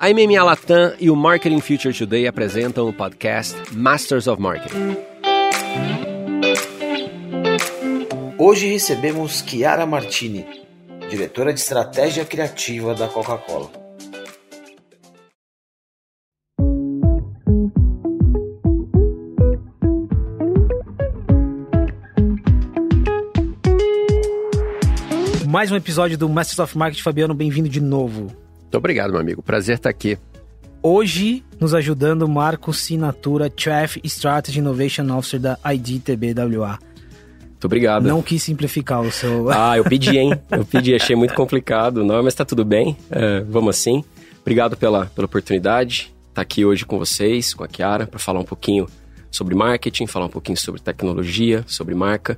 A MMA Latam e o Marketing Future Today apresentam o podcast Masters of Marketing. Hoje recebemos Chiara Martini, diretora de estratégia criativa da Coca-Cola. Mais um episódio do Masters of Marketing. Fabiano, bem-vindo de novo. Muito obrigado, meu amigo. Prazer estar aqui. Hoje, nos ajudando, Marco Sinatura, Chief Strategy Innovation Officer da IDTBWA. Muito obrigado. Não quis simplificar o seu. Ah, eu pedi, hein? Eu pedi, achei muito complicado. Não, mas tá tudo bem. É, vamos assim. Obrigado pela, pela oportunidade. Estar aqui hoje com vocês, com a Kiara, para falar um pouquinho sobre marketing, falar um pouquinho sobre tecnologia, sobre marca.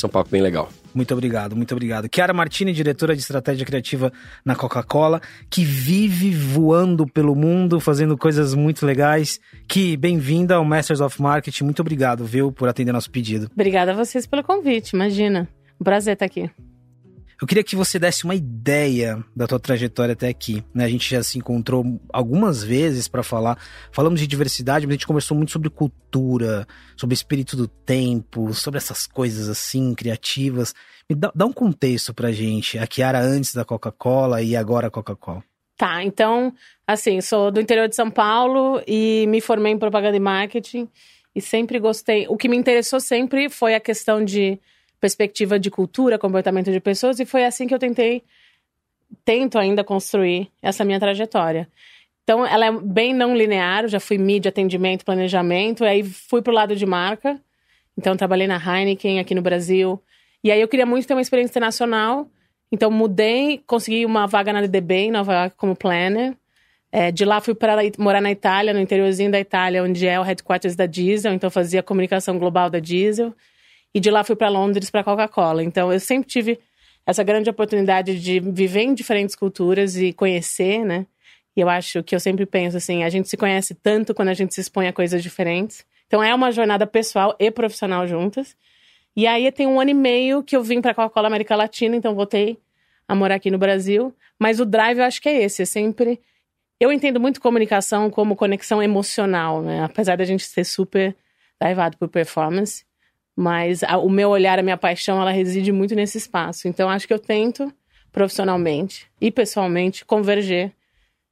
Isso é um papo bem legal. Muito obrigado, muito obrigado. Chiara Martini, diretora de estratégia criativa na Coca-Cola, que vive voando pelo mundo, fazendo coisas muito legais. Que bem-vinda ao Masters of Marketing. Muito obrigado, viu, por atender nosso pedido. Obrigada a vocês pelo convite, imagina. Um prazer estar aqui. Eu queria que você desse uma ideia da tua trajetória até aqui. Né? A gente já se encontrou algumas vezes para falar. Falamos de diversidade, mas a gente conversou muito sobre cultura, sobre espírito do tempo, sobre essas coisas assim, criativas. Me dá, dá um contexto pra gente. A Kiara antes da Coca-Cola e agora a Coca-Cola. Tá, então, assim, sou do interior de São Paulo e me formei em propaganda e marketing. E sempre gostei. O que me interessou sempre foi a questão de perspectiva de cultura, comportamento de pessoas, e foi assim que eu tentei, tento ainda construir essa minha trajetória. Então, ela é bem não linear, eu já fui mídia, atendimento, planejamento, e aí fui pro lado de marca. Então, trabalhei na Heineken aqui no Brasil. E aí eu queria muito ter uma experiência internacional, então mudei, consegui uma vaga na DDB em Nova York como planner. É, de lá fui para morar na Itália, no interiorzinho da Itália, onde é o headquarters da Diesel, então fazia comunicação global da Diesel. E de lá fui para Londres para Coca-Cola. Então eu sempre tive essa grande oportunidade de viver em diferentes culturas e conhecer, né? E eu acho que eu sempre penso assim, a gente se conhece tanto quando a gente se expõe a coisas diferentes. Então é uma jornada pessoal e profissional juntas. E aí tem um ano e meio que eu vim para Coca-Cola América Latina, então voltei a morar aqui no Brasil. Mas o drive eu acho que é esse, é sempre eu entendo muito comunicação como conexão emocional, né? Apesar da gente ser super drivado por performance. Mas a, o meu olhar, a minha paixão, ela reside muito nesse espaço. Então, acho que eu tento, profissionalmente e pessoalmente, converger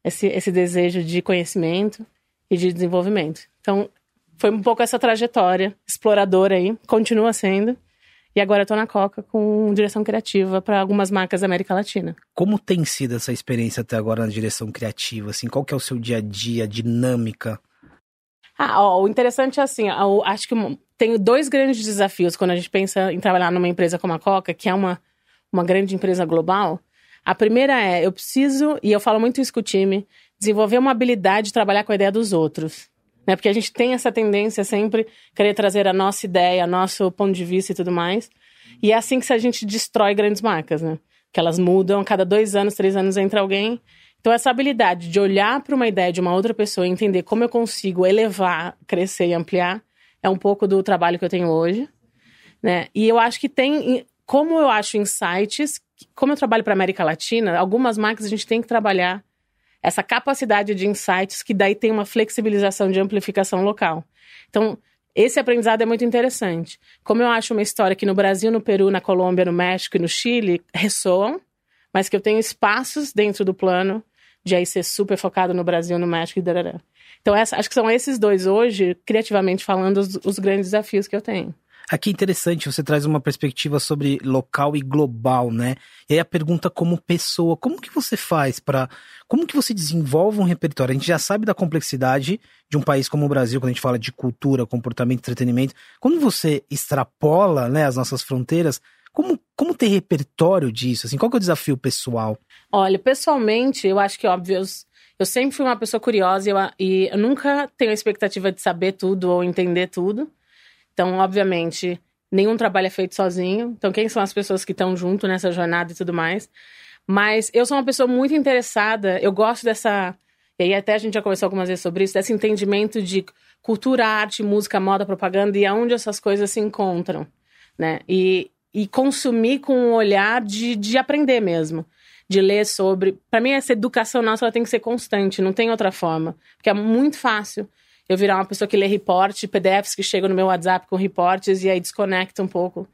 esse, esse desejo de conhecimento e de desenvolvimento. Então, foi um pouco essa trajetória exploradora aí, continua sendo. E agora eu tô na Coca com direção criativa para algumas marcas da América Latina. Como tem sido essa experiência até agora na direção criativa? Assim, qual que é o seu dia a dia, a dinâmica? Ah, ó, o interessante é assim, acho que tenho dois grandes desafios quando a gente pensa em trabalhar numa empresa como a Coca, que é uma, uma grande empresa global. A primeira é, eu preciso, e eu falo muito isso com o time, desenvolver uma habilidade de trabalhar com a ideia dos outros. Né? Porque a gente tem essa tendência sempre querer trazer a nossa ideia, nosso ponto de vista e tudo mais. E é assim que a gente destrói grandes marcas, né? Que elas mudam, cada dois anos, três anos entra alguém. Então, essa habilidade de olhar para uma ideia de uma outra pessoa e entender como eu consigo elevar, crescer e ampliar é um pouco do trabalho que eu tenho hoje, né? E eu acho que tem, como eu acho insights, como eu trabalho para América Latina, algumas marcas a gente tem que trabalhar essa capacidade de insights que daí tem uma flexibilização de amplificação local. Então, esse aprendizado é muito interessante. Como eu acho uma história que no Brasil, no Peru, na Colômbia, no México e no Chile ressoam, mas que eu tenho espaços dentro do plano de aí ser super focado no Brasil, no México e darará. Então, essa, acho que são esses dois hoje, criativamente falando, os, os grandes desafios que eu tenho. Aqui é interessante, você traz uma perspectiva sobre local e global, né? E aí a pergunta como pessoa, como que você faz para, como que você desenvolve um repertório? A gente já sabe da complexidade de um país como o Brasil, quando a gente fala de cultura, comportamento, entretenimento. Quando você extrapola, né, as nossas fronteiras, como, como ter repertório disso? Assim, qual que é o desafio pessoal? Olha, pessoalmente, eu acho que, óbvio, eu sempre fui uma pessoa curiosa e eu, e eu nunca tenho a expectativa de saber tudo ou entender tudo. Então, obviamente, nenhum trabalho é feito sozinho. Então, quem são as pessoas que estão junto nessa jornada e tudo mais? Mas eu sou uma pessoa muito interessada, eu gosto dessa. E aí, até a gente já conversou algumas vezes sobre isso, desse entendimento de cultura, arte, música, moda, propaganda e aonde essas coisas se encontram, né? E, e consumir com um olhar de, de aprender mesmo. De ler sobre. Para mim, essa educação nossa ela tem que ser constante, não tem outra forma. Porque é muito fácil eu virar uma pessoa que lê reporte, PDFs que chegam no meu WhatsApp com reportes e aí desconecta um pouco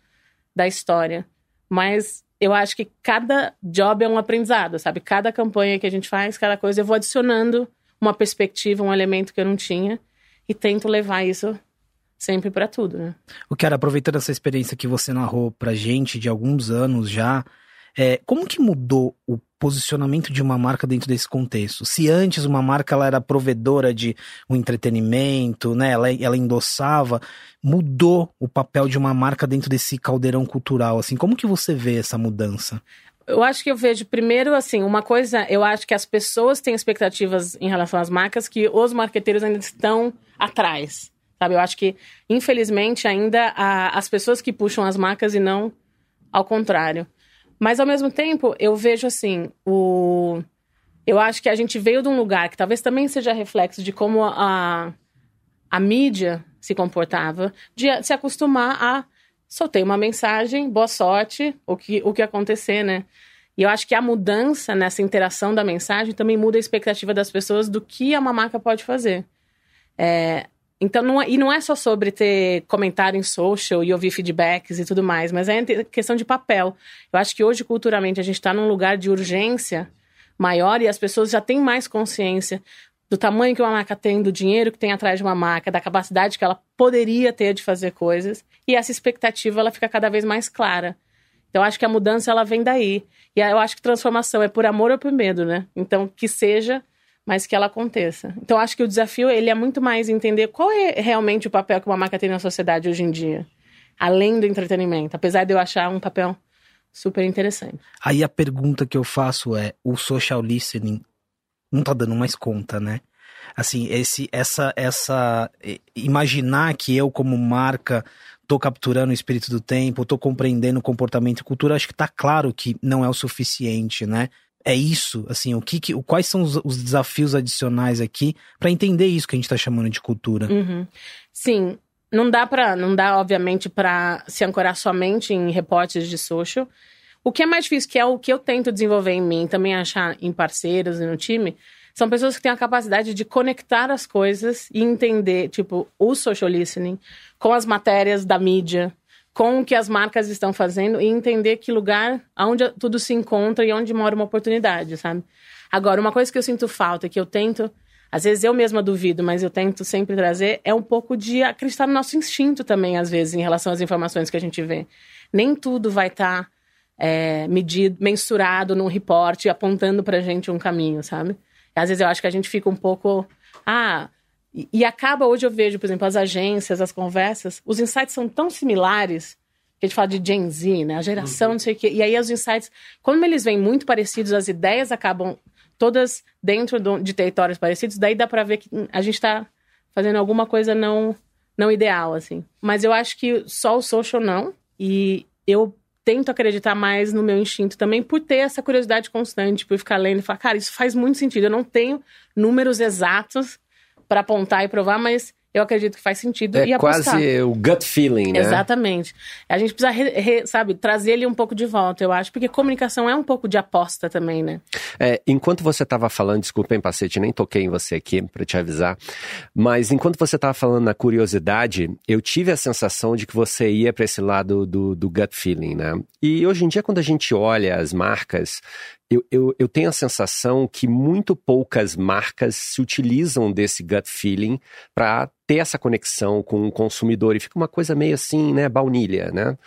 da história. Mas eu acho que cada job é um aprendizado, sabe? Cada campanha que a gente faz, cada coisa, eu vou adicionando uma perspectiva, um elemento que eu não tinha e tento levar isso sempre para tudo, né? O era aproveitando essa experiência que você narrou pra gente de alguns anos já, é, como que mudou o posicionamento de uma marca dentro desse contexto? Se antes uma marca ela era provedora de um entretenimento, né, ela, ela endossava, mudou o papel de uma marca dentro desse caldeirão cultural, assim, como que você vê essa mudança? Eu acho que eu vejo primeiro assim, uma coisa, eu acho que as pessoas têm expectativas em relação às marcas que os marqueteiros ainda estão atrás. Sabe, eu acho que infelizmente ainda as pessoas que puxam as marcas e não ao contrário. Mas ao mesmo tempo, eu vejo assim, o eu acho que a gente veio de um lugar que talvez também seja reflexo de como a, a mídia se comportava, de se acostumar a soltei uma mensagem, boa sorte, o que, o que acontecer, né? E eu acho que a mudança nessa interação da mensagem também muda a expectativa das pessoas do que uma marca pode fazer. É, então, não é, e não é só sobre ter comentário em social e ouvir feedbacks e tudo mais, mas é questão de papel. Eu acho que hoje, culturalmente, a gente está num lugar de urgência maior e as pessoas já têm mais consciência do tamanho que uma marca tem, do dinheiro que tem atrás de uma marca, da capacidade que ela poderia ter de fazer coisas. E essa expectativa ela fica cada vez mais clara. Então, acho que a mudança ela vem daí. E eu acho que transformação é por amor ou por medo, né? Então, que seja mas que ela aconteça. Então acho que o desafio ele é muito mais entender qual é realmente o papel que uma marca tem na sociedade hoje em dia, além do entretenimento, apesar de eu achar um papel super interessante. Aí a pergunta que eu faço é, o social listening não tá dando mais conta, né? Assim, esse essa essa imaginar que eu como marca tô capturando o espírito do tempo, tô compreendendo o comportamento e cultura, acho que tá claro que não é o suficiente, né? É isso, assim, o que, que quais são os, os, desafios adicionais aqui para entender isso que a gente está chamando de cultura? Uhum. Sim, não dá para, não dá obviamente para se ancorar somente em reportes de social. O que é mais difícil, que é o que eu tento desenvolver em mim, também achar em parceiros e no time, são pessoas que têm a capacidade de conectar as coisas e entender, tipo, o social listening com as matérias da mídia, com o que as marcas estão fazendo e entender que lugar, aonde tudo se encontra e onde mora uma oportunidade, sabe? Agora, uma coisa que eu sinto falta, que eu tento, às vezes eu mesma duvido, mas eu tento sempre trazer, é um pouco de acreditar no nosso instinto também, às vezes, em relação às informações que a gente vê. Nem tudo vai estar tá, é, medido, mensurado num reporte, apontando pra gente um caminho, sabe? Às vezes eu acho que a gente fica um pouco. Ah, e, e, acaba, hoje eu vejo, por exemplo, as agências, as conversas, os insights são tão similares, que a gente fala de Gen Z, né? A geração, uhum. não sei o quê. E aí os insights, como eles vêm muito parecidos, as ideias acabam todas dentro do, de territórios parecidos, daí dá para ver que a gente está fazendo alguma coisa não, não ideal, assim. Mas eu acho que só o social não. E eu tento acreditar mais no meu instinto também por ter essa curiosidade constante, por ficar lendo e falar, cara, isso faz muito sentido. Eu não tenho números exatos para apontar e provar, mas eu acredito que faz sentido é e apostar. quase o gut feeling, né? Exatamente. A gente precisa, re, re, sabe, trazer ele um pouco de volta, eu acho, porque comunicação é um pouco de aposta também, né? É, enquanto você estava falando, desculpa, hein, Pacete, nem toquei em você aqui para te avisar, mas enquanto você estava falando na curiosidade, eu tive a sensação de que você ia para esse lado do, do gut feeling, né? E hoje em dia, quando a gente olha as marcas, eu, eu, eu, tenho a sensação que muito poucas marcas se utilizam desse gut feeling para ter essa conexão com o consumidor e fica uma coisa meio assim, né, baunilha, né?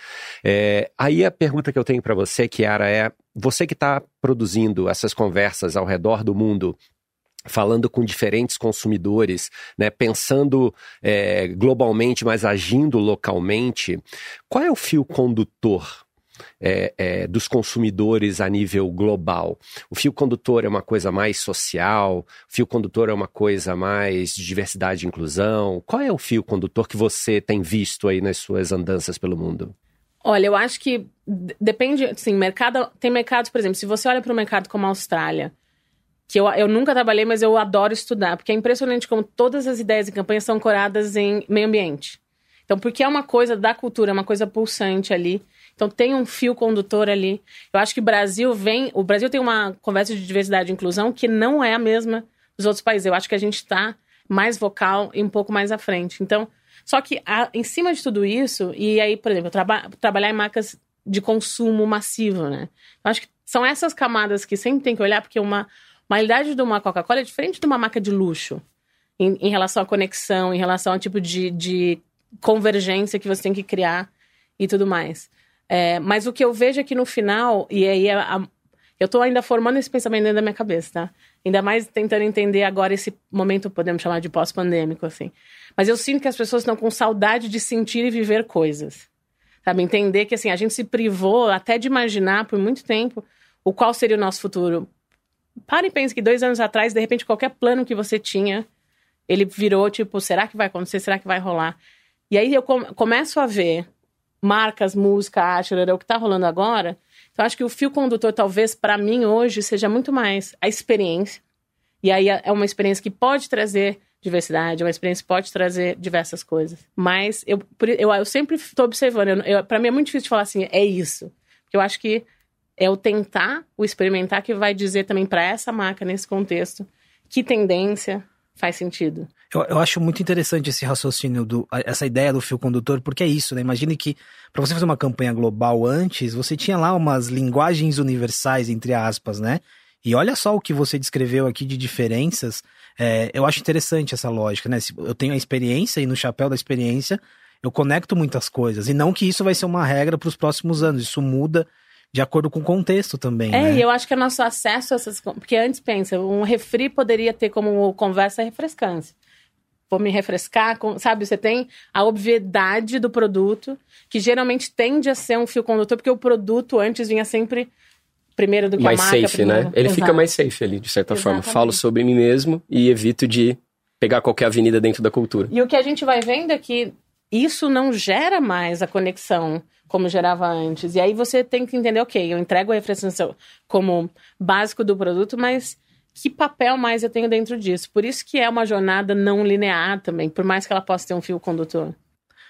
É, aí a pergunta que eu tenho para você, Kiara, é: você que está produzindo essas conversas ao redor do mundo, falando com diferentes consumidores, né, pensando é, globalmente, mas agindo localmente, qual é o fio condutor é, é, dos consumidores a nível global. O fio condutor é uma coisa mais social, o fio condutor é uma coisa mais de diversidade e inclusão. Qual é o fio condutor que você tem visto aí nas suas andanças pelo mundo? Olha, eu acho que depende, assim, mercado, tem mercados, por exemplo, se você olha para um mercado como a Austrália, que eu, eu nunca trabalhei, mas eu adoro estudar, porque é impressionante como todas as ideias e campanhas são ancoradas em meio ambiente. Então, porque é uma coisa da cultura, é uma coisa pulsante ali, Então tem um fio condutor ali. Eu acho que o Brasil vem. O Brasil tem uma conversa de diversidade e inclusão que não é a mesma dos outros países. Eu acho que a gente está mais vocal e um pouco mais à frente. Então, só que a, em cima de tudo isso, e aí, por exemplo, traba, trabalhar em marcas de consumo massivo, né? Eu acho que são essas camadas que sempre tem que olhar, porque uma, realidade de uma Coca-Cola é diferente de uma marca de luxo. Em, em, relação à conexão, em relação ao tipo de, de convergência que você tem que criar e tudo mais. É, mas o que eu vejo aqui no final, e aí a, a, eu estou ainda formando esse pensamento dentro da minha cabeça, tá? Ainda mais tentando entender agora esse momento, podemos chamar de pós-pandêmico, assim. Mas eu sinto que as pessoas estão com saudade de sentir e viver coisas. Sabe? Entender que, assim, a gente se privou até de imaginar por muito tempo o qual seria o nosso futuro. Pare e pense que dois anos atrás, de repente, qualquer plano que você tinha, ele virou tipo, será que vai acontecer? Será que vai rolar? E aí eu começo a ver marcas, música, arte, o que está rolando agora. Então, acho que o fio condutor, talvez, para mim, hoje, seja muito mais a experiência. E aí é uma experiência que pode trazer diversidade, é uma experiência que pode trazer diversas coisas. Mas eu, eu, eu sempre estou observando. Eu, para mim é muito difícil falar assim, é isso. Porque eu acho que é o tentar, o experimentar, que vai dizer também para essa marca, nesse contexto, que tendência faz sentido. Eu, eu, acho muito interessante esse raciocínio, do, essa ideia do fio condutor, porque é isso, né? Imagine que para você fazer uma campanha global antes, você tinha lá umas linguagens universais, entre aspas, né? E olha só o que você descreveu aqui de diferenças. É, eu acho interessante essa lógica, né? Eu tenho a experiência e no chapéu da experiência eu conecto muitas coisas. E não que isso vai ser uma regra para os próximos anos. Isso muda de acordo com o contexto também. É, né? e eu acho que é nosso acesso a essas. Porque antes, pensa, um refri poderia ter como conversa refrescância vou me refrescar, com, sabe? Você tem a obviedade do produto, que geralmente tende a ser um fio condutor, porque o produto antes vinha sempre primeiro do que mais a marca. Mais safe, primeiro. né? Ele Exato. fica mais safe ali, de certa Exatamente. forma. Falo sobre mim mesmo e evito de pegar qualquer avenida dentro da cultura. E o que a gente vai vendo é que isso não gera mais a conexão como gerava antes. E aí você tem que entender, ok, eu entrego a refrescância como básico do produto, mas que papel mais eu tenho dentro disso. Por isso que é uma jornada não linear também, por mais que ela possa ter um fio condutor.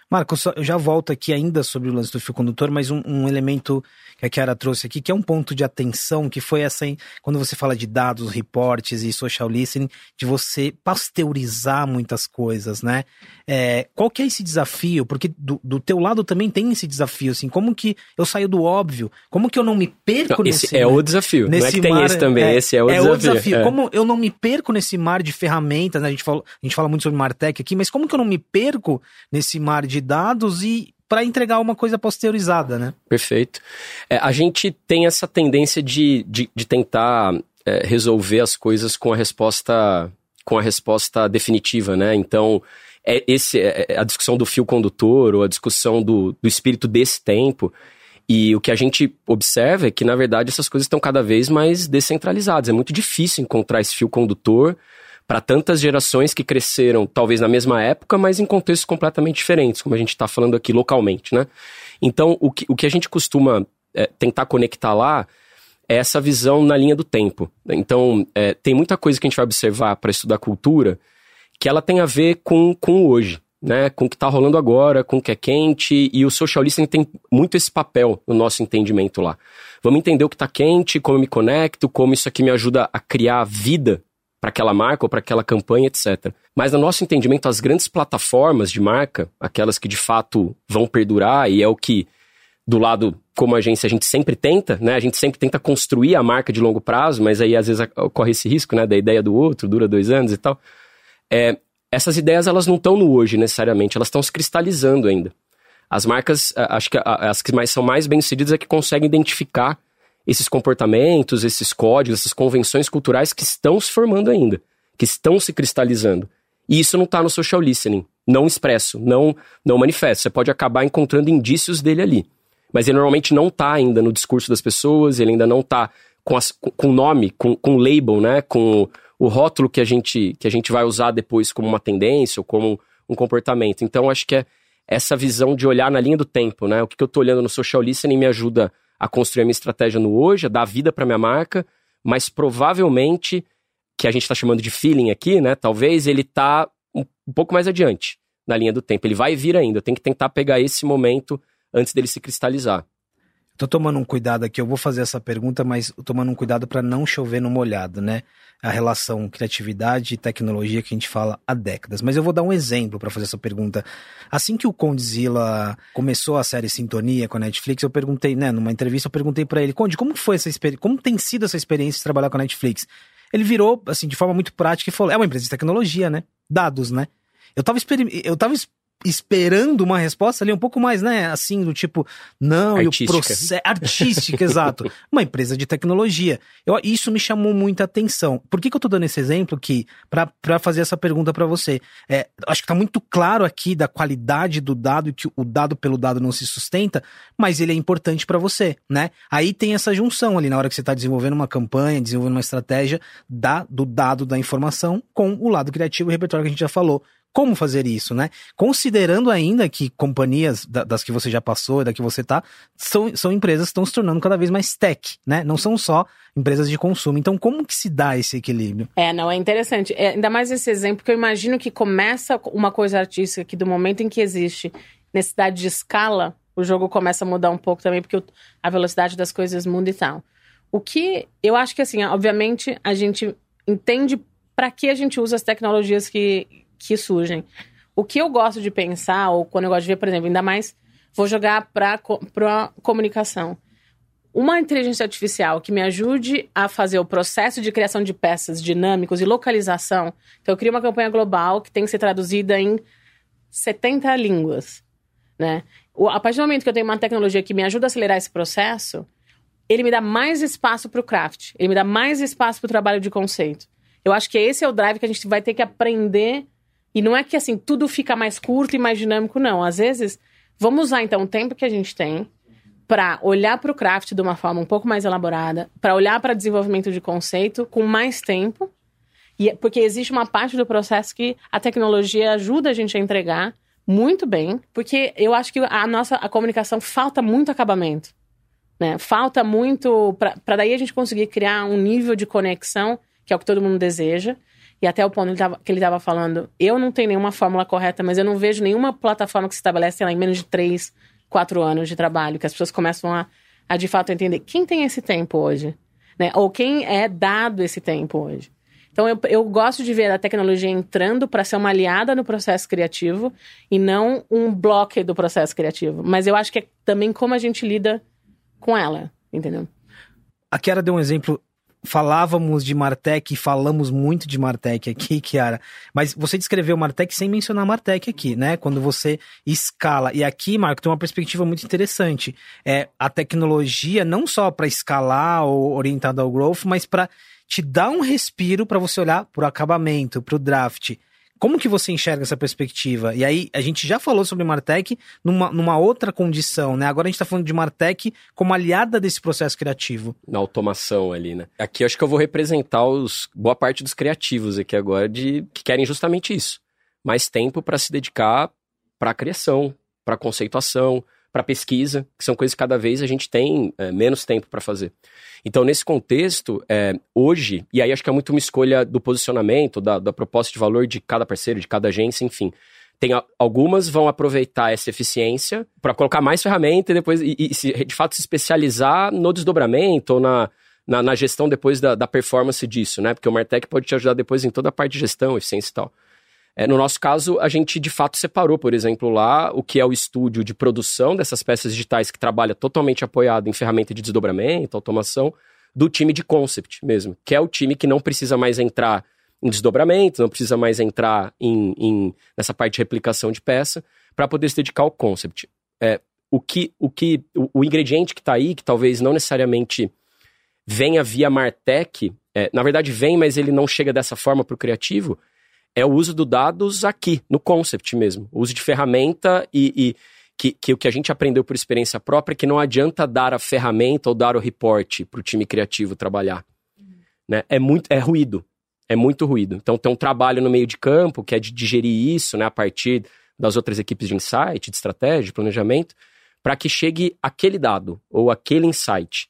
Marcos, eu já volto aqui ainda sobre o lance do fio condutor, mas um, um, elemento que a Kiara trouxe aqui, que é um ponto de atenção, que foi essa, quando você fala de dados, reportes e social listening, de você pasteurizar muitas coisas, né? É, qual que é esse desafio? Porque do, do, teu lado também tem esse desafio, assim, como que eu saio do óbvio? Como que eu não me perco não, nesse... Esse é o desafio, nesse não é que tem mar, esse também, é, esse é o é desafio. O desafio. É. Como eu não me perco nesse mar de ferramentas, né? A gente fala, a gente fala muito sobre Martech aqui, mas como que eu não me perco nesse mar de dados e para entregar uma coisa pasteurizada, né? Perfeito. É, a gente tem essa tendência de, de, de tentar é, resolver as coisas com a resposta com a resposta definitiva, né? Então é esse é a discussão do fio condutor ou a discussão do, do espírito desse tempo. E o que a gente observa é que, na verdade, essas coisas estão cada vez mais descentralizadas. É muito difícil encontrar esse fio condutor para tantas gerações que cresceram talvez na mesma época, mas em contextos completamente diferentes, como a gente está falando aqui localmente, né? Então, o que, o que a gente costuma é, tentar conectar lá é essa visão na linha do tempo. Então, é, tem muita coisa que a gente vai observar para estudar cultura que ela tem a ver com, com hoje, né? Com o que está rolando agora, com o que é quente, e o social listening tem muito esse papel no nosso entendimento lá. Vamos entender o que está quente, como eu me conecto, como isso aqui me ajuda a criar vida para aquela marca ou para aquela campanha, etc. Mas no nosso entendimento, as grandes plataformas de marca, aquelas que de fato vão perdurar e é o que do lado como agência a gente sempre tenta, né? A gente sempre tenta construir a marca de longo prazo, mas aí às vezes ocorre esse risco, né? Da ideia do outro, dura dois anos e tal. É, essas ideias elas não estão no hoje necessariamente, elas estão se cristalizando ainda. As marcas, acho que as que mais são mais bem sucedidas é que conseguem identificar esses comportamentos, esses códigos, essas convenções culturais que estão se formando ainda, que estão se cristalizando. E isso não está no social listening, não expresso, não, não manifesto. Você pode acabar encontrando indícios dele ali. Mas ele normalmente não está ainda no discurso das pessoas, ele ainda não está com, com nome, com, com label, né? com o rótulo que a, gente, que a gente vai usar depois como uma tendência ou como um comportamento. Então, acho que é essa visão de olhar na linha do tempo, né? O que, que eu estou olhando no social listening me ajuda a construir a minha estratégia no hoje, a dar vida para minha marca, mas provavelmente, que a gente está chamando de feeling aqui, né? Talvez ele está um, um, pouco mais adiante na linha do tempo. Ele vai vir ainda. Eu tenho que tentar pegar esse momento antes dele se cristalizar. Tô tomando um cuidado aqui, eu vou fazer essa pergunta, mas tomando um cuidado para não chover no molhado, né? A relação criatividade e tecnologia que a gente fala há décadas. Mas eu vou dar um exemplo para fazer essa pergunta. Assim que o Condzilla começou a série Sintonia com a Netflix, eu perguntei, né, numa entrevista, eu perguntei para ele, Conde, como foi essa experiência, como tem sido essa experiência de trabalhar com a Netflix? Ele virou, assim, de forma muito prática e falou, é uma empresa de tecnologia, né? Dados, né? Eu tava, eu tava esperando uma resposta ali um pouco mais, né, assim, do tipo, não, artística. e o processo artística, exato. Uma empresa de tecnologia. Eu, isso me chamou muita atenção. Por que, que eu tô dando esse exemplo que para fazer essa pergunta para você? É, acho que tá muito claro aqui da qualidade do dado e que o dado pelo dado não se sustenta, mas ele é importante para você, né? Aí tem essa junção ali na hora que você tá desenvolvendo uma campanha, desenvolvendo uma estratégia da, do dado da informação com o lado criativo e repertório que a gente já falou como fazer isso, né? Considerando ainda que companhias das que você já passou da que você tá, são, são empresas que estão se tornando cada vez mais tech, né? Não são só empresas de consumo. Então, como que se dá esse equilíbrio? É, não, é interessante. É, ainda mais esse exemplo, que eu imagino que começa uma coisa artística que do momento em que existe necessidade de escala, o jogo começa a mudar um pouco também, porque a velocidade das coisas muda e tal. O que eu acho que, assim, obviamente, a gente entende para que a gente usa as tecnologias que, que surgem. O que eu gosto de pensar, ou quando eu gosto de ver, por exemplo, ainda mais, vou jogar para a comunicação. Uma inteligência artificial que me ajude a fazer o processo de criação de peças dinâmicos e localização. Então, eu crio uma campanha global que tem que ser traduzida em 70 línguas. Né? A partir do momento que eu tenho uma tecnologia que me ajuda a acelerar esse processo, ele me dá mais espaço para o craft, ele me dá mais espaço para o trabalho de conceito. Eu acho que esse é o drive que a gente vai ter que aprender e não é que assim tudo fica mais curto e mais dinâmico, não. Às vezes, vamos usar então o tempo que a gente tem para olhar para o craft de uma forma um pouco mais elaborada, para olhar para desenvolvimento de conceito com mais tempo, e é, porque existe uma parte do processo que a tecnologia ajuda a gente a entregar muito bem, porque eu acho que a nossa a comunicação falta muito acabamento, né? Falta muito para daí a gente conseguir criar um nível de conexão que é o que todo mundo deseja e até o ponto que ele estava falando, eu não tenho nenhuma fórmula correta, mas eu não vejo nenhuma plataforma que se estabelece lá, em menos de três, quatro anos de trabalho, que as pessoas começam a, a de fato entender quem tem esse tempo hoje, né? Ou quem é dado esse tempo hoje. Então eu, eu gosto de ver a tecnologia entrando para ser uma aliada no processo criativo e não um bloco do processo criativo. Mas eu acho que é também como a gente lida com ela, entendeu? A Kiara deu um exemplo falávamos de Martech e falamos muito de Martech aqui, Kiara, mas você descreveu Martech sem mencionar Martech aqui, né? Quando você escala. E aqui, Marco, tem uma perspectiva muito interessante. É a tecnologia não só para escalar ou orientada ao growth, mas para te dar um respiro para você olhar para o acabamento, para o draft. Como que você enxerga essa perspectiva? E aí, a gente já falou sobre Martech numa, numa outra condição, né? Agora a gente está falando de Martech como aliada desse processo criativo. Na automação ali, né? Aqui acho que eu vou representar os boa parte dos criativos aqui agora de que querem justamente isso. Mais tempo para se dedicar para a criação, para conceituação, para pesquisa, que são coisas que cada vez a gente tem é, menos tempo para fazer. Então, nesse contexto, é, hoje, e aí acho que é muito uma escolha do posicionamento, da, da proposta de valor de cada parceiro, de cada agência, enfim. Tem algumas vão aproveitar essa eficiência para colocar mais ferramenta e depois, e, e se, de fato, se especializar no desdobramento ou na, na, na gestão depois da, da, performance disso, né? Porque o Martech pode te ajudar depois em toda a parte de gestão, eficiência e tal. É, no nosso caso, a gente de fato separou, por exemplo, lá o que é o estúdio de produção dessas peças digitais que trabalha totalmente apoiado em ferramenta de desdobramento, automação, do time de concept mesmo, que é o time que não precisa mais entrar em desdobramento, não precisa mais entrar em, em nessa parte de replicação de peça, para poder se dedicar ao concept. É, o que o, que, o, o ingrediente que está aí, que talvez não necessariamente venha via Martech, é, na verdade vem, mas ele não chega dessa forma para o criativo, é o uso do dados aqui, no concept mesmo. O uso de ferramenta e, e que, que, o que a gente aprendeu por experiência própria é que não adianta dar a ferramenta ou dar o report para o time criativo trabalhar. Uhum. Né? É muito é ruído. É muito ruído. Então tem um trabalho no meio de campo que é de digerir isso né, a partir das outras equipes de insight, de estratégia, de planejamento, para que chegue aquele dado ou aquele insight.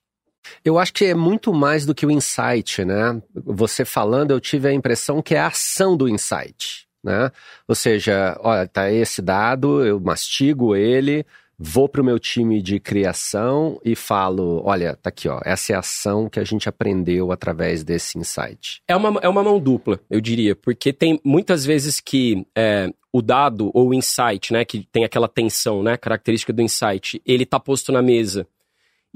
Eu acho que é muito mais do que o insight, né? Você falando, eu tive a impressão que é a ação do insight, né? Ou seja, olha, tá esse dado, eu mastigo ele, vou para o meu time de criação e falo: olha, tá aqui, ó, essa é a ação que a gente aprendeu através desse insight? É uma, é uma mão dupla, eu diria, porque tem muitas vezes que é, o dado ou o insight, né, que tem aquela tensão, né, característica do insight, ele tá posto na mesa.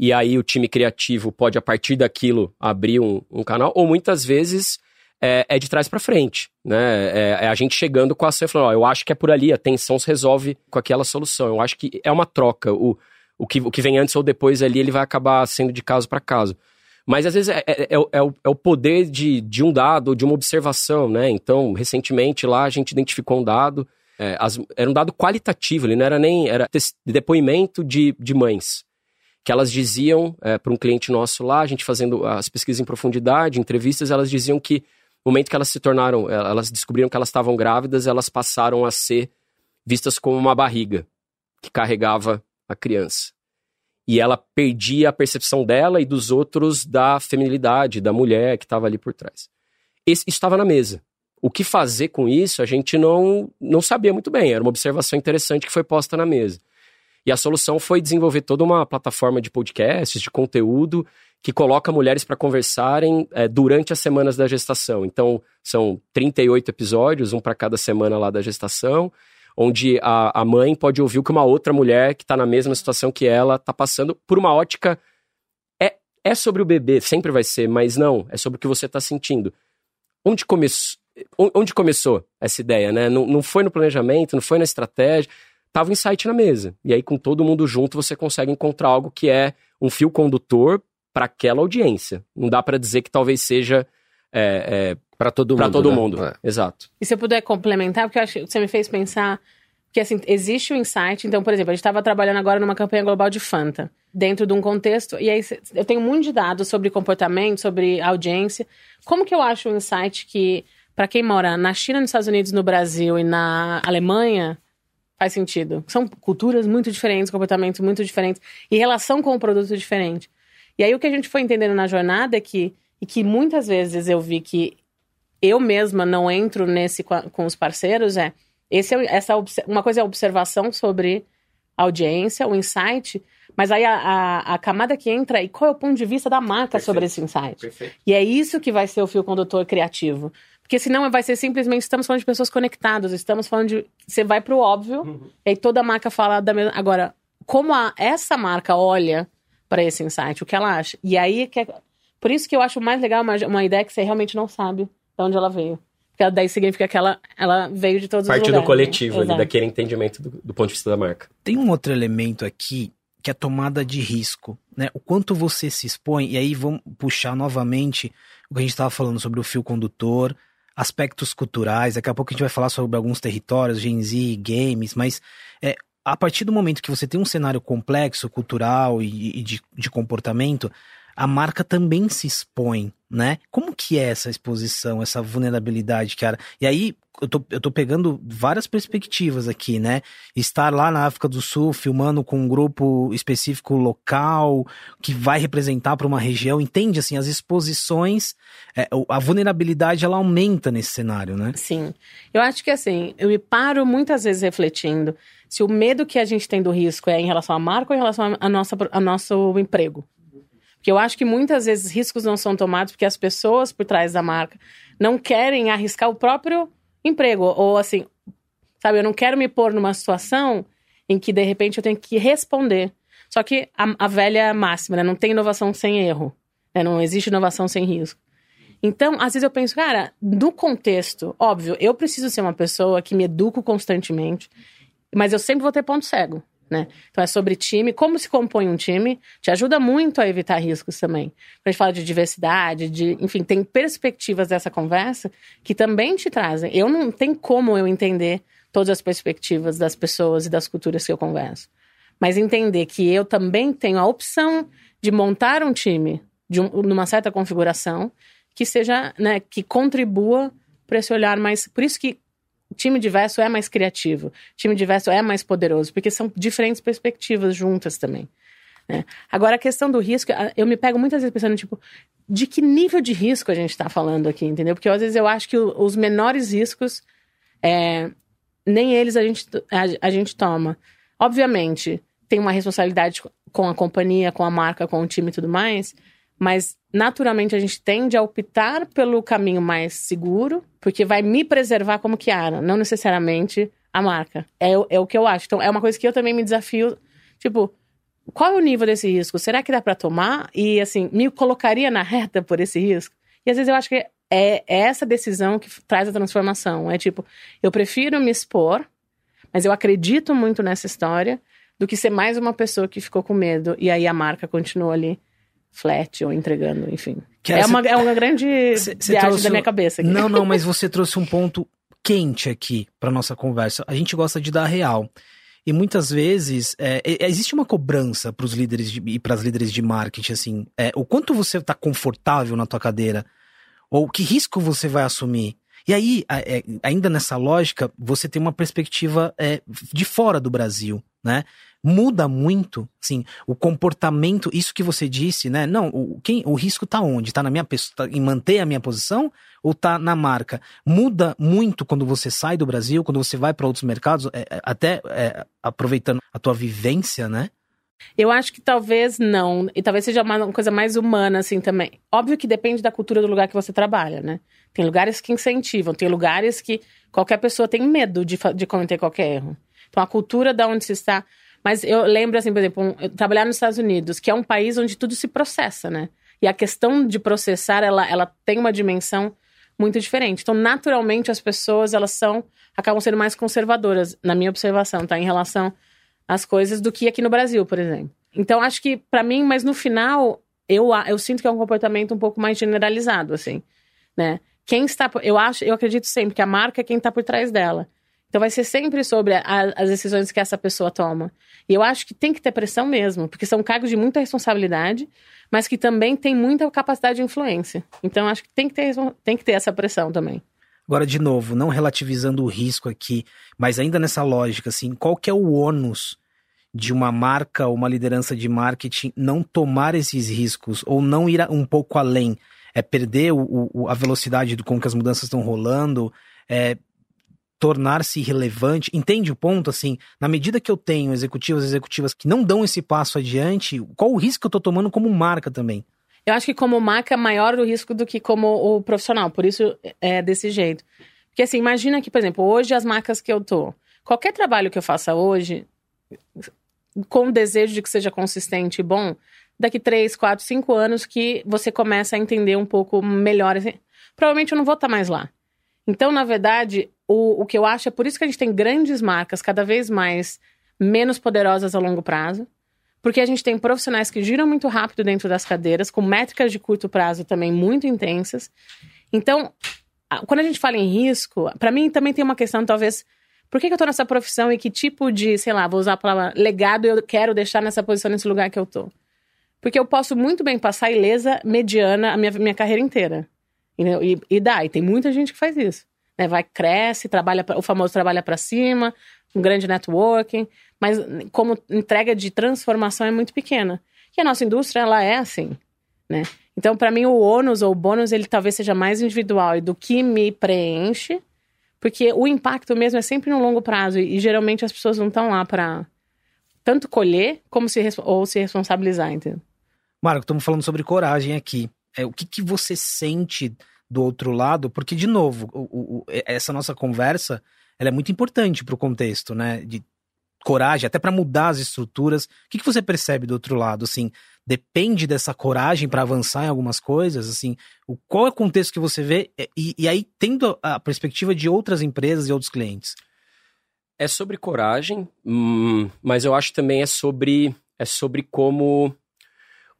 E aí o time criativo pode, a partir daquilo, abrir um, um canal, ou muitas vezes é, é de trás para frente, né? É, é, a gente chegando com a ação e falando, ó, eu acho que é por ali, a tensão se resolve com aquela solução. Eu acho que é uma troca. O, o, que, o que vem antes ou depois ali, ele vai acabar sendo de caso para caso. Mas às vezes é, é, é, é, o, é o poder de, de um dado, de uma observação, né? Então, recentemente lá a gente identificou um dado, é, as, era um dado qualitativo, ele não era nem, era depoimento de, de mães que elas diziam é, para um cliente nosso lá, a gente fazendo as pesquisas em profundidade, entrevistas, elas diziam que no momento que elas se tornaram, eh, elas descobriram que elas estavam grávidas, elas passaram a ser vistas como uma barriga que carregava a criança. E ela perdia a percepção dela e dos outros da feminilidade, da mulher que estava ali por trás. Esse, isso estava na mesa. O que fazer com isso, a gente não, não sabia muito bem. Era uma observação interessante que foi posta na mesa. E a solução foi desenvolver toda uma plataforma de podcasts, de conteúdo, que coloca mulheres para conversarem é, durante as semanas da gestação. Então, são 38 episódios, um para cada semana lá da gestação, onde a, a mãe pode ouvir o que uma outra mulher que está na mesma situação que ela está passando por uma ótica. É, é sobre o bebê, sempre vai ser, mas não, é sobre o que você está sentindo. Onde, come, onde começou essa ideia, né? Não, não foi no planejamento, não foi na estratégia, tava o insight na mesa. E aí, com todo mundo junto, você consegue encontrar algo que é um fio condutor para aquela audiência. Não dá para dizer que talvez seja é, é, para todo pra mundo. todo né? mundo. É. Exato. E se eu puder complementar, porque eu acho que você me fez pensar que assim, existe o um insight. Então, por exemplo, a gente estava trabalhando agora numa campanha global de Fanta, dentro de um contexto, e aí eu tenho muito de dados sobre comportamento, sobre audiência. Como que eu acho um insight que, para quem mora na China, nos Estados Unidos, no Brasil e na Alemanha, faz sentido? São culturas muito diferentes, comportamentos muito diferentes, e relação com o produto diferente. E aí o que a gente foi entendendo na jornada é que, e que muitas vezes eu vi que eu mesma não entro nesse com os parceiros, é, esse é essa uma coisa é a observação sobre a audiência, o insight, mas aí a, a, a, camada que entra é qual é o ponto de vista da marca Perfeito. sobre esse insight. Perfeito. E é isso que vai ser o fio condutor criativo. Porque senão vai ser simplesmente estamos falando de pessoas conectadas, estamos falando de. Você vai para o óbvio, uhum. e aí toda marca fala da mesma. Agora, como a, essa marca olha para esse insight, o que ela acha. E aí que é, por isso que eu acho mais legal uma, uma ideia que você realmente não sabe de onde ela veio. Porque daí significa que ela, ela veio de todos Parte os lugares. Parte do coletivo né? ali, daquele entendimento do, do ponto de vista da marca. Tem um outro elemento aqui que é a tomada de risco, né? O quanto você se expõe, e aí vamos puxar novamente o que a gente estava falando sobre o fio condutor, aspectos culturais, daqui a pouco a gente vai falar sobre alguns territórios, Gen Z, games, mas é, a partir do momento que você tem um cenário complexo, cultural e, e de, de comportamento, a marca também se expõe, né? Como que é essa exposição, essa vulnerabilidade, cara? E aí, eu tô, eu tô pegando várias perspectivas aqui, né? Estar lá na África do Sul filmando com um grupo específico local que vai representar para uma região, entende? Assim, as exposições, é, a vulnerabilidade ela aumenta nesse cenário, né? Sim. Eu acho que assim, eu me paro muitas vezes refletindo se o medo que a gente tem do risco é em relação à marca ou em relação a, nossa, a nosso emprego. Porque eu acho que muitas vezes riscos não são tomados porque as pessoas por trás da marca não querem arriscar o próprio emprego. Ou assim, sabe, eu não quero me pôr numa situação em que de repente eu tenho que responder. Só que a, a velha máxima, né? Não tem inovação sem erro. Né? Não existe inovação sem risco. Então, às vezes eu penso, cara, no contexto, óbvio, eu preciso ser uma pessoa que me educo constantemente, mas eu sempre vou ter ponto cego. Né? Então é sobre time, como se compõe um time, te ajuda muito a evitar riscos também. Quando a gente fala de diversidade, de, enfim, tem perspectivas dessa conversa que também te trazem. Eu não tem como eu entender todas as perspectivas das pessoas e das culturas que eu converso. Mas entender que eu também tenho a opção de montar um time de um, numa certa configuração que seja, né, que contribua para esse olhar mais. Por isso que time diverso é mais criativo, time diverso é mais poderoso, porque são diferentes perspectivas juntas também. Né? Agora, a questão do risco, eu me pego muitas vezes pensando, tipo, de que nível de risco a gente está falando aqui, entendeu? Porque às vezes eu acho que os menores riscos, é, nem eles a gente, a, a gente toma. Obviamente, tem uma responsabilidade com a companhia, com a marca, com o time e tudo mais, mas naturalmente a gente tende a optar pelo caminho mais seguro, porque vai me preservar como Kiara, não necessariamente a marca. É, é o que eu acho. Então, é uma coisa que eu também me desafio, tipo, qual é o nível desse risco? Será que dá para tomar? E, assim, me colocaria na reta por esse risco? E às vezes eu acho que é, é essa decisão que traz a transformação. É tipo, eu prefiro me expor, mas eu acredito muito nessa história, do que ser mais uma pessoa que ficou com medo e aí a marca continua ali flat ou entregando, enfim. Que é, uma, é uma grande cê, cê viagem trouxe... da minha cabeça. Aqui. Não, não, mas você trouxe um ponto quente aqui para nossa conversa. A gente gosta de dar real. E muitas vezes é, existe uma cobrança para os líderes de, e para as líderes de marketing, assim, é, o quanto você está confortável na tua cadeira, ou que risco você vai assumir. E aí, é, ainda nessa lógica, você tem uma perspectiva é, de fora do Brasil, né? muda muito, assim, o comportamento, isso que você disse, né? Não, o, quem, o risco tá onde? Tá na minha pessoa, tá em manter a minha posição ou tá na marca? Muda muito quando você sai do Brasil, quando você vai para outros mercados, é, é, até é, aproveitando a tua vivência, né? Eu acho que talvez não. E talvez seja uma coisa mais humana, assim, também. Óbvio que depende da cultura do lugar que você trabalha, né? Tem lugares que incentivam, tem lugares que qualquer pessoa tem medo de, de cometer qualquer erro. Então, a cultura da onde se está. Mas eu lembro, assim, por exemplo, um, trabalhar nos Estados Unidos, que é um país onde tudo se processa, né? E a questão de processar, ela, ela tem uma dimensão muito diferente. Então, naturalmente, as pessoas, elas são, acabam sendo mais conservadoras, na minha observação, tá? Em relação às coisas do que aqui no Brasil, por exemplo. Então, acho que, para mim, mas no final, eu, eu sinto que é um comportamento um pouco mais generalizado, assim, né? Quem está, eu acho, eu acredito sempre que a marca é quem está por trás dela. Então vai ser sempre sobre a, as decisões que essa pessoa toma. E eu acho que tem que ter pressão mesmo, porque são cargos de muita responsabilidade, mas que também tem muita capacidade de influência. Então acho que tem que ter, tem que ter essa pressão também. Agora, de novo, não relativizando o risco aqui, mas ainda nessa lógica, assim, qual que é o ônus de uma marca ou uma liderança de marketing não tomar esses riscos ou não ir um pouco além? É perder o, o, a velocidade com que as mudanças estão rolando? É tornar-se relevante. Entende o ponto? Assim, na medida que eu tenho executivos e executivas que não dão esse passo adiante, qual o risco que eu estou tomando como marca também? Eu acho que como marca é maior o risco do que como o profissional, por isso é desse jeito. Porque assim, imagina que, por exemplo, hoje as marcas que eu tô, qualquer trabalho que eu faça hoje, com o desejo de que seja consistente e bom, daqui três, quatro, cinco anos que você começa a entender um pouco melhor. Assim, provavelmente eu não vou estar mais lá. Então, na verdade, o, o que eu acho é por isso que a gente tem grandes marcas cada vez mais menos poderosas a longo prazo, porque a gente tem profissionais que giram muito rápido dentro das cadeiras, com métricas de curto prazo também muito intensas. Então, quando a gente fala em risco, para mim também tem uma questão, talvez, por que, eu tô nessa profissão e que tipo de, sei lá, vou usar a palavra legado eu quero deixar nessa posição, nesse lugar que eu tô? Porque eu posso muito bem passar ilesa, mediana, a minha, minha carreira inteira. E, e dá, e tem muita gente que faz isso né? Vai, cresce, trabalha, o famoso trabalha para cima, um grande networking, mas como entrega de transformação é muito pequena. E a nossa indústria, ela é assim, né? Então, para mim, o ônus ou o bônus, ele talvez seja mais individual e do que me preenche, porque o impacto mesmo é sempre no longo prazo e, e geralmente as pessoas não estão lá para tanto colher como se ou se responsabilizar, entendeu? Marco, estamos falando sobre coragem aqui. É, o que, que você sente do outro lado, porque, de novo, o, o, essa nossa conversa ela é muito importante para o contexto, né? De coragem, até para mudar as estruturas. O que, que você percebe do outro lado? Assim, depende dessa coragem para avançar em algumas coisas? Assim, o, qual é o contexto que você vê? E, e aí, tendo a perspectiva de outras empresas e outros clientes. É sobre coragem, hum, mas eu acho também é sobre é sobre como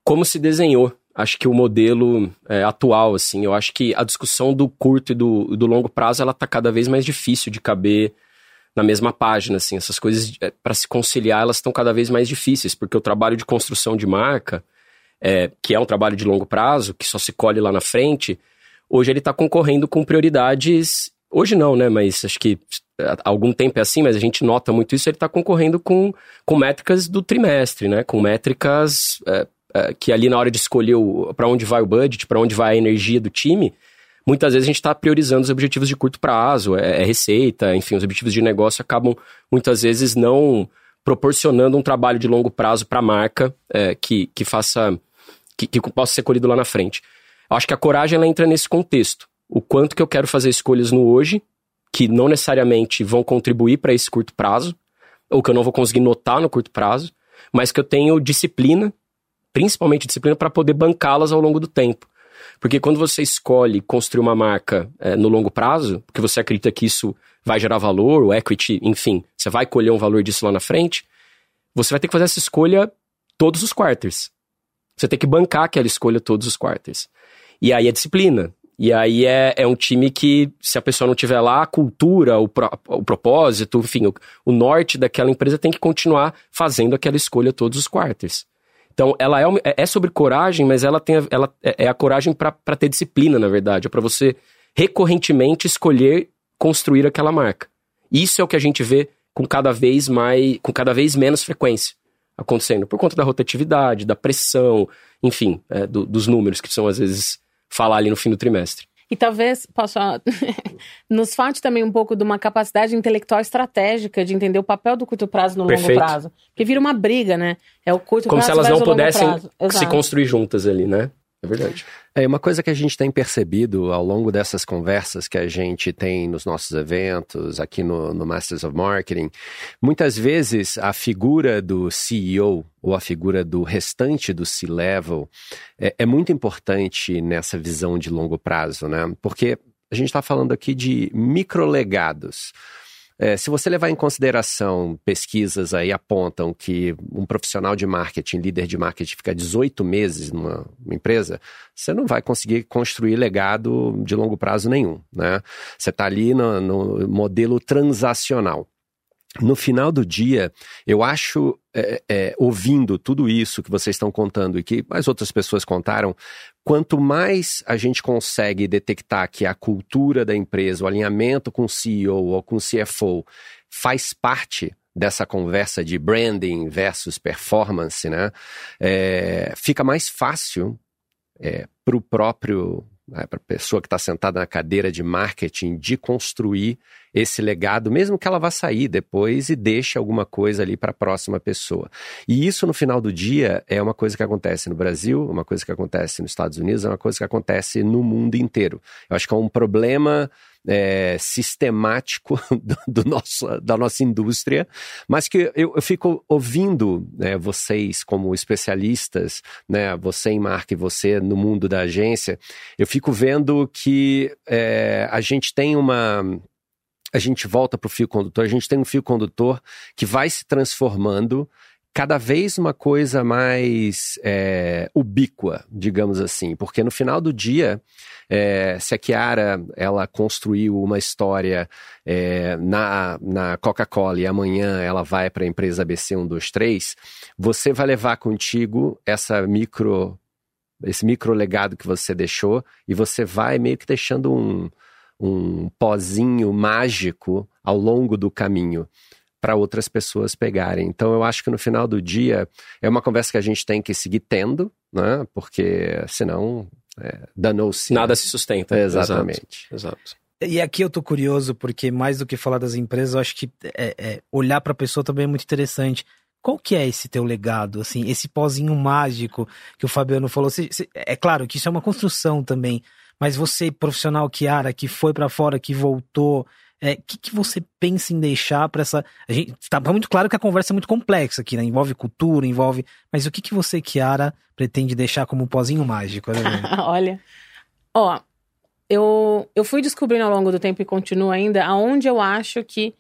como se desenhou acho que o modelo é, atual, assim, eu acho que a discussão do curto e do, do longo prazo, ela tá cada vez mais difícil de caber na mesma página, assim, essas coisas é, para se conciliar, elas estão cada vez mais difíceis, porque o trabalho de construção de marca, é, que é um trabalho de longo prazo, que só se colhe lá na frente, hoje ele está concorrendo com prioridades, hoje não, né, mas acho que há algum tempo é assim, mas a gente nota muito isso, ele está concorrendo com, com métricas do trimestre, né, com métricas é, que ali na hora de escolher para onde vai o budget, para onde vai a energia do time, muitas vezes a gente está priorizando os objetivos de curto prazo, é, é, receita, enfim, os objetivos de negócio acabam muitas vezes não proporcionando um trabalho de longo prazo para a marca é, que, que faça que, que possa ser colhido lá na frente. Eu acho que a coragem ela entra nesse contexto. O quanto que eu quero fazer escolhas no hoje, que não necessariamente vão contribuir para esse curto prazo, ou que eu não vou conseguir notar no curto prazo, mas que eu tenho disciplina, principalmente disciplina, para poder bancá-las ao longo do tempo. Porque quando você escolhe construir uma marca é, no longo prazo, porque você acredita que isso vai gerar valor, o equity, enfim, você vai colher um valor disso lá na frente, você vai ter que fazer essa escolha todos os quarters. Você tem que bancar aquela escolha todos os quarters. E aí é disciplina. E aí é, é um time que, se a pessoa não tiver lá, a cultura, o, pro, o propósito, enfim, o, o, norte daquela empresa tem que continuar fazendo aquela escolha todos os quarters. Então, ela é, é, é sobre coragem, mas ela, tem a, ela é, é a coragem para ter disciplina, na verdade. É para você recorrentemente escolher construir aquela marca. Isso é o que a gente vê com cada vez mais, com cada vez menos frequência acontecendo, por conta da rotatividade, da pressão, enfim, é, do, dos números que são às vezes falar ali no fim do trimestre. E talvez possa nos falte também um pouco de uma capacidade intelectual estratégica de entender o papel do curto prazo no Perfeito. longo prazo. Porque vira uma briga, né? É o curto Como prazo. Como se elas não pudessem se construir juntas ali, né? É verdade. É uma coisa que a gente tem percebido ao longo dessas conversas que a gente tem nos nossos eventos, aqui no, no Masters of Marketing. Muitas vezes a figura do CEO ou a figura do restante do C-level é, é muito importante nessa visão de longo prazo, né? Porque a gente está falando aqui de microlegados. É, se você levar em consideração, pesquisas aí apontam que um profissional de marketing, líder de marketing, fica 18 meses numa empresa, você não vai conseguir construir legado de longo prazo nenhum. Né? Você está ali no, no modelo transacional no final do dia, eu acho, é, é, ouvindo tudo isso que vocês estão contando e que mais outras pessoas contaram, quanto mais a gente consegue detectar que a cultura da empresa, o alinhamento com o CEO ou com o CFO faz parte dessa conversa de branding versus performance, né? É, fica mais fácil é, para o próprio né, para a pessoa que está sentada na cadeira de marketing, de construir esse legado, mesmo que ela vá sair depois e deixe alguma coisa ali para a próxima pessoa. E isso, no final do dia, é uma coisa que acontece no Brasil, uma coisa que acontece nos Estados Unidos, é uma coisa que acontece no mundo inteiro. Eu acho que é um problema é, sistemático do, do, nosso, da nossa indústria, mas que eu, eu fico ouvindo né, vocês como especialistas, né, você em marca e você no mundo da agência, eu fico vendo que é, a gente tem uma a gente volta para o fio condutor, a gente tem um fio condutor que vai se transformando cada vez uma coisa mais é, ubíqua, digamos assim, porque no final do dia, é, se a Kiara ela construiu uma história é, na, na Coca-Cola e amanhã ela vai para a empresa ABC 123, você vai levar contigo essa micro esse micro legado que você deixou e você vai meio que deixando um, um pozinho mágico ao longo do caminho para outras pessoas pegarem. Então eu acho que no final do dia é uma conversa que a gente tem que seguir tendo, né? Porque senão é, danou-se. Nada se sustenta. Exatamente. Exato. Exato. E aqui eu tô curioso, porque mais do que falar das empresas, eu acho que é, é, olhar para a pessoa também é muito interessante. Qual que é esse teu legado, assim, esse pozinho mágico que o Fabiano falou? Se, se, é claro que isso é uma construção também, mas você, profissional Kiara, que foi para fora, que voltou, o é, que, que você pensa em deixar para essa. A gente tá muito claro que a conversa é muito complexa aqui, né? Envolve cultura, envolve. Mas o que, que você, Kiara, pretende deixar como um pozinho mágico? Olha, ó, eu, eu fui descobrindo ao longo do tempo e continuo ainda aonde eu acho que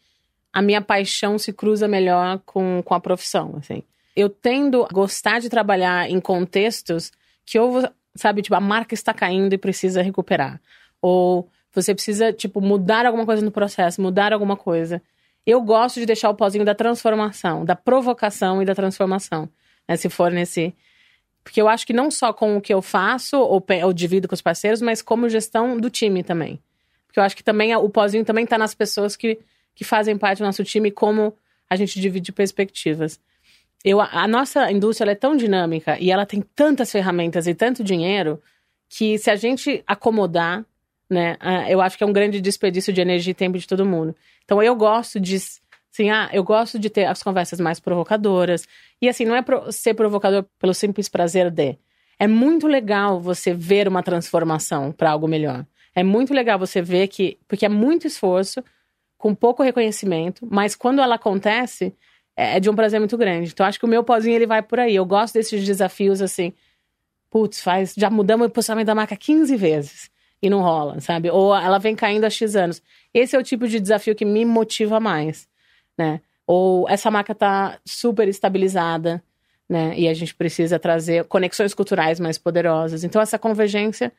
a minha paixão se cruza melhor com, com a profissão, assim. Eu tendo a gostar de trabalhar em contextos que ou sabe, tipo, a marca está caindo e precisa recuperar. Ou você precisa, tipo, mudar alguma coisa no processo, mudar alguma coisa. Eu gosto de deixar o pozinho da transformação, da provocação e da transformação. Né, se for nesse. Porque eu acho que não só com o que eu faço, ou, ou divido com os parceiros, mas como gestão do time também. Porque eu acho que também o pozinho também está nas pessoas que, que fazem parte do nosso time, como a gente divide perspectivas. Eu, a nossa indústria é tão dinâmica e ela tem tantas ferramentas e tanto dinheiro que se a gente acomodar, né, eu acho que é um grande desperdício de energia e tempo de todo mundo. Então eu gosto de Assim, ah, eu gosto de ter as conversas mais provocadoras. E assim, não é pro, ser provocador pelo simples prazer de. É muito legal você ver uma transformação para algo melhor. É muito legal você ver que. Porque é muito esforço, com pouco reconhecimento, mas quando ela acontece, é, é de um prazer muito grande. Então, acho que o meu pozinho ele vai por aí. Eu gosto desses desafios assim. Putz, faz. Já mudamos o posicionamento da marca 15 vezes e não rola, sabe? Ou ela vem caindo há X anos. Esse é o tipo de desafio que me motiva mais, né? Ou essa marca tá super estabilizada, né? E a gente precisa trazer conexões culturais mais poderosas. Então, essa convergência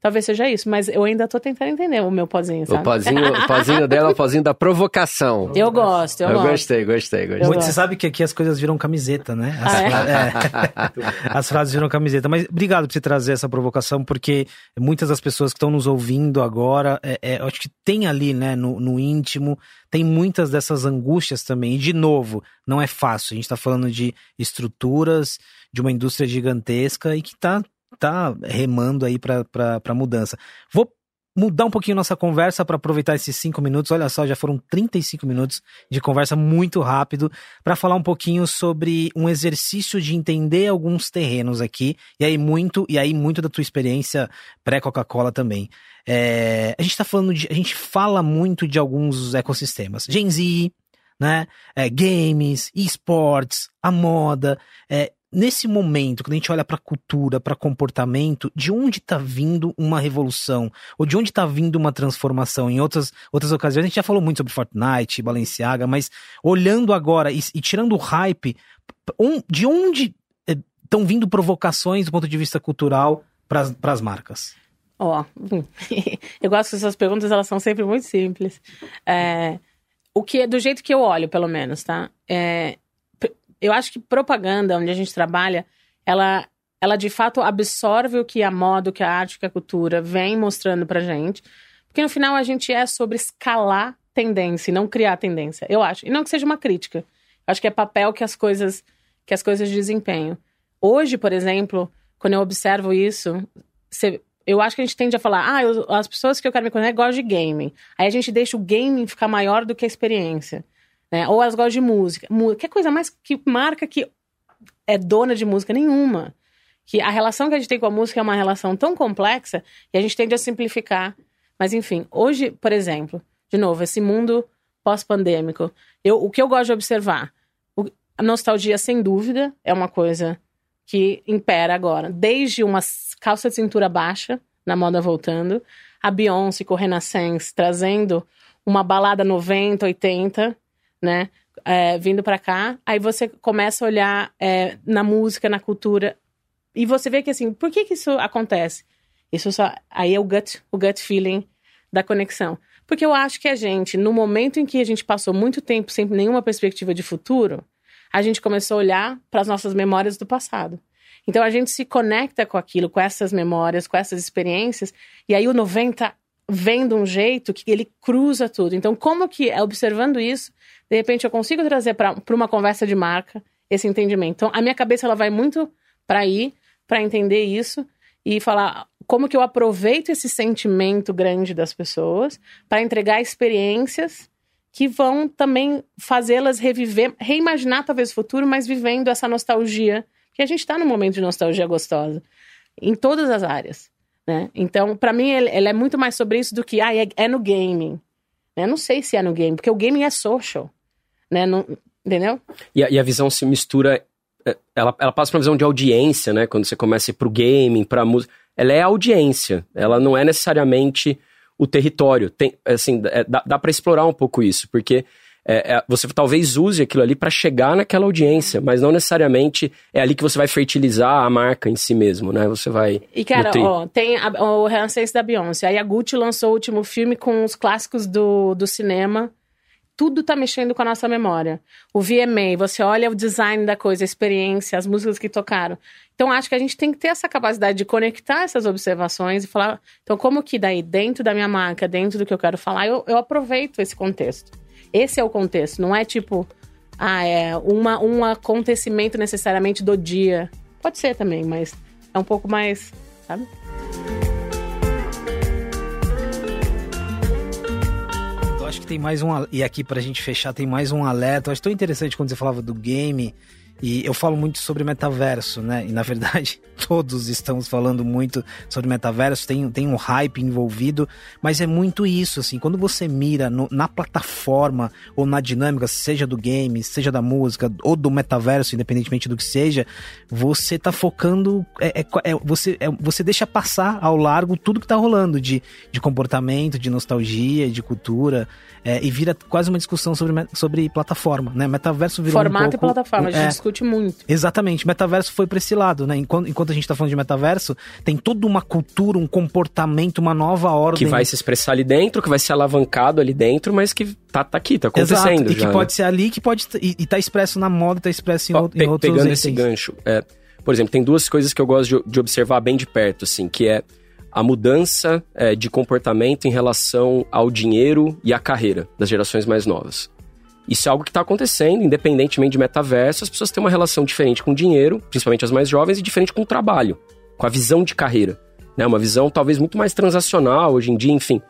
Talvez seja isso, mas eu ainda tô tentando entender o meu pozinho, sabe? O pozinho, o pozinho dela é o pozinho da provocação. Eu gosto, eu, eu gosto. gostei, gostei, gostei. Muito, você sabe que aqui as coisas viram camiseta, né? As, Ah, é? as frases viram camiseta. Mas obrigado por você trazer essa provocação, porque muitas das pessoas que estão nos ouvindo agora, é, é, eu acho que tem ali, né, no, no íntimo, tem muitas dessas angústias também. E, de novo, não é fácil. A gente tá falando de estruturas, de uma indústria gigantesca e que tá tá remando aí para mudança. Vou mudar um pouquinho nossa conversa para aproveitar esses cinco minutos. Olha só, já foram 35 minutos de conversa muito rápido para falar um pouquinho sobre um exercício de entender alguns terrenos aqui e aí muito e aí muito da tua experiência pré Coca-Cola também. É, a gente está falando de, a gente fala muito de alguns ecossistemas, Gen Z, né? É, games, esportes, a moda. É, nesse momento, quando a gente olha para cultura, para comportamento, de onde está vindo uma revolução? Ou de onde está vindo uma transformação? Em outras, outras ocasiões, a gente já falou muito sobre Fortnite, Balenciaga, mas olhando agora e, e tirando o hype, um, de onde estão vindo provocações do ponto de vista cultural para as marcas? Ó, oh, eu gosto dessas perguntas, elas são sempre muito simples. É, o que do jeito que eu olho, pelo menos, tá? É, eu acho que propaganda, onde a gente trabalha, ela, ela de fato absorve o que a moda, o que a arte, o que a cultura vem mostrando pra gente. Porque no final a gente é sobre escalar tendência e não criar tendência, eu acho. E não que seja uma crítica. Eu acho que é papel que as coisas que as coisas desempenham. Hoje, por exemplo, quando eu observo isso, eu acho que a gente tende a falar, ah, eu, as pessoas que eu quero me conhecer gostam de gaming. Aí a gente deixa o gaming ficar maior do que a experiência. Né? Ou elas gostam de música. Que coisa mais que marca que é dona de música nenhuma. Que a relação que a gente tem com a música é uma relação tão complexa e a gente tende a simplificar. Mas enfim, hoje, por exemplo, de novo, esse mundo pós-pandêmico, o que eu gosto de observar, o, a nostalgia, sem dúvida, é uma coisa que impera agora. Desde uma calça de cintura baixa, na moda voltando, a Beyoncé com o Renaissance trazendo uma balada 90, 80, né? É, vindo para cá, aí você começa a olhar é, na música, na cultura, e você vê que assim, por que que isso acontece? Isso só, aí é o gut, o gut feeling da conexão. Porque eu acho que a gente, no momento em que a gente passou muito tempo sem nenhuma perspectiva de futuro, a gente começou a olhar para as nossas memórias do passado. Então a gente se conecta com aquilo, com essas memórias, com essas experiências, e aí o 90 vem de um jeito que ele cruza tudo. Então, como que, observando isso, de repente eu consigo trazer para uma conversa de marca esse entendimento? Então, a minha cabeça ela vai muito para aí, para entender isso e falar como que eu aproveito esse sentimento grande das pessoas para entregar experiências que vão também fazê-las reviver, reimaginar talvez o futuro, mas vivendo essa nostalgia, porque a gente está num momento de nostalgia gostosa em todas as áreas. Né? Então, para mim, ele, é muito mais sobre isso do que ah, é, é no gaming. Eu não sei se é no game, porque o gaming é social. Né? Não, entendeu? E a, e a visão se mistura. É, ela, ela passa pra uma visão de audiência, né? Quando você começa pro gaming, pra música. Ela é audiência. Ela não é necessariamente o território. Tem, assim, é, dá, dá para explorar um pouco isso, porque é, é, você talvez use aquilo ali para chegar naquela audiência, mas não necessariamente é ali que você vai fertilizar a marca em si mesmo, né? Você vai. E cara, ó, tem a, o Renaissance da Beyoncé. Aí a Gucci lançou o último filme com os clássicos do, do cinema. Tudo tá mexendo com a nossa memória. O VMA, você olha o design da coisa, a experiência, as músicas que tocaram. Então, acho que a gente tem que ter essa capacidade de conectar essas observações e falar. Então, como que daí, dentro da minha marca, dentro do que eu quero falar, eu, eu aproveito esse contexto. Esse é o contexto, não é tipo, ah, é uma, um acontecimento necessariamente do dia. Pode ser também, mas é um pouco mais, sabe? Eu acho que tem mais um. E aqui pra gente fechar, tem mais um alerta. Eu acho tão interessante quando você falava do game e eu falo muito sobre metaverso, né? E na verdade, todos estamos falando muito sobre metaverso, tem, tem um hype envolvido, mas é muito isso, assim, quando você mira no, na plataforma ou na dinâmica, seja do game, seja da música, ou do metaverso, independentemente do que seja, você tá focando, é, é, é você, é, você deixa passar ao largo tudo que tá rolando de, de comportamento, de nostalgia, de cultura, é, e vira quase uma discussão sobre, sobre plataforma, né? Metaverso virou Formato um pouco, e plataforma, é, discute muito. Exatamente, metaverso foi para esse lado, né? Enquanto, enquanto a gente tá falando de metaverso, tem toda uma cultura, um comportamento, uma nova ordem. Que vai se expressar ali dentro, que vai ser alavancado ali dentro, mas que tá, tá aqui, tá acontecendo. Exato, e que já, pode né? ser ali, que pode. E, e tá expresso na moda, tá expresso em, Ó, em outros Pegando itens. esse gancho, é, por exemplo, tem duas coisas que eu gosto de, de observar bem de perto, assim, que é a mudança é, de comportamento em relação ao dinheiro e à carreira das gerações mais novas. Isso é algo que está acontecendo, independentemente de metaverso, as pessoas têm uma relação diferente com o dinheiro, principalmente as mais jovens, e diferente com o trabalho, com a visão de carreira. Né? Uma visão talvez muito mais transacional hoje em dia, enfim.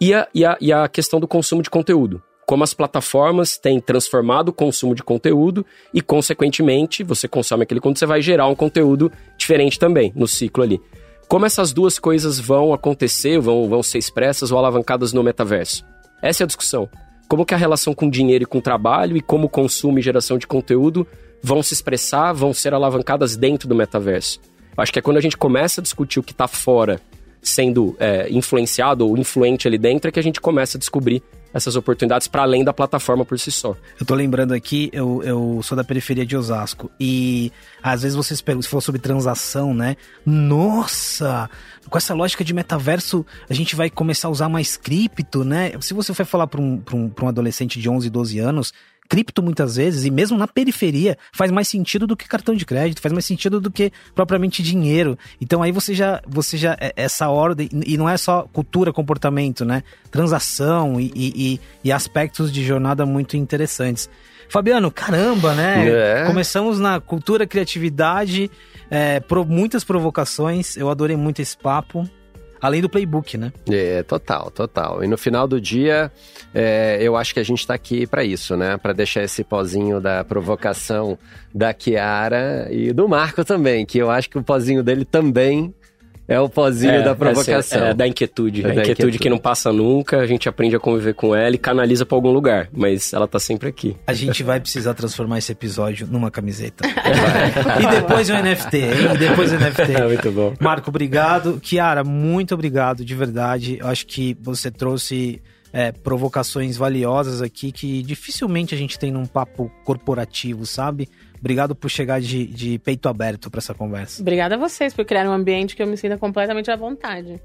E a, e, a, e a questão do consumo de conteúdo. Como as plataformas têm transformado o consumo de conteúdo e, consequentemente, você consome aquele conteúdo, você vai gerar um conteúdo diferente também no ciclo ali. Como essas duas coisas vão acontecer, vão, vão ser expressas ou alavancadas no metaverso? Essa é a discussão como que a relação com dinheiro e com trabalho e como consumo e geração de conteúdo vão se expressar, vão ser alavancadas dentro do metaverso. Acho que é quando a gente começa a discutir o que está fora sendo é, influenciado ou influente ali dentro é que a gente começa a descobrir essas oportunidades para além da plataforma por si só. Eu tô lembrando aqui, eu, eu sou da periferia de Osasco e às vezes vocês perguntam, se falou sobre transação, né? Nossa! Com essa lógica de metaverso, a gente vai começar a usar mais cripto, né? Se você for falar para um, um, um adolescente de 11, 12 anos, cripto muitas vezes, e mesmo na periferia, faz mais sentido do que cartão de crédito, faz mais sentido do que propriamente dinheiro. Então aí você já, você já, é, essa ordem, e não é só cultura, comportamento, né? Transação e, e, e aspectos de jornada muito interessantes. Fabiano, caramba, né? É. Começamos na cultura, criatividade, é, pro, muitas provocações. Eu adorei muito esse papo. Além do playbook, né? É, total, total. E no final do dia, é, eu acho que a gente está aqui para isso, né? Para deixar esse pozinho da provocação da Kiara e do Marco também, que eu acho que o pozinho dele também é o pozinho é, da provocação. É, da inquietude. É a inquietude, inquietude, que não passa nunca, a gente aprende a conviver com ela e canaliza para algum lugar, mas ela tá sempre aqui. A gente vai precisar transformar esse episódio numa camiseta. e depois o NFT, hein? E depois o NFT. É muito bom. Marco, obrigado. Kiara, muito obrigado, de verdade. Eu acho que você trouxe é, provocações valiosas aqui que dificilmente a gente tem num papo corporativo, sabe? Obrigado por chegar de, de peito aberto para essa conversa. Obrigada a vocês por criar um ambiente que eu me sinta completamente à vontade.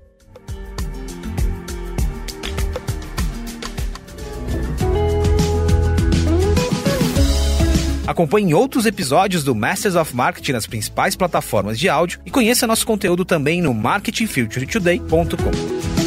Acompanhe outros episódios do Masters of Marketing nas principais plataformas de áudio e conheça nosso conteúdo também no marketingfuturetoday.com.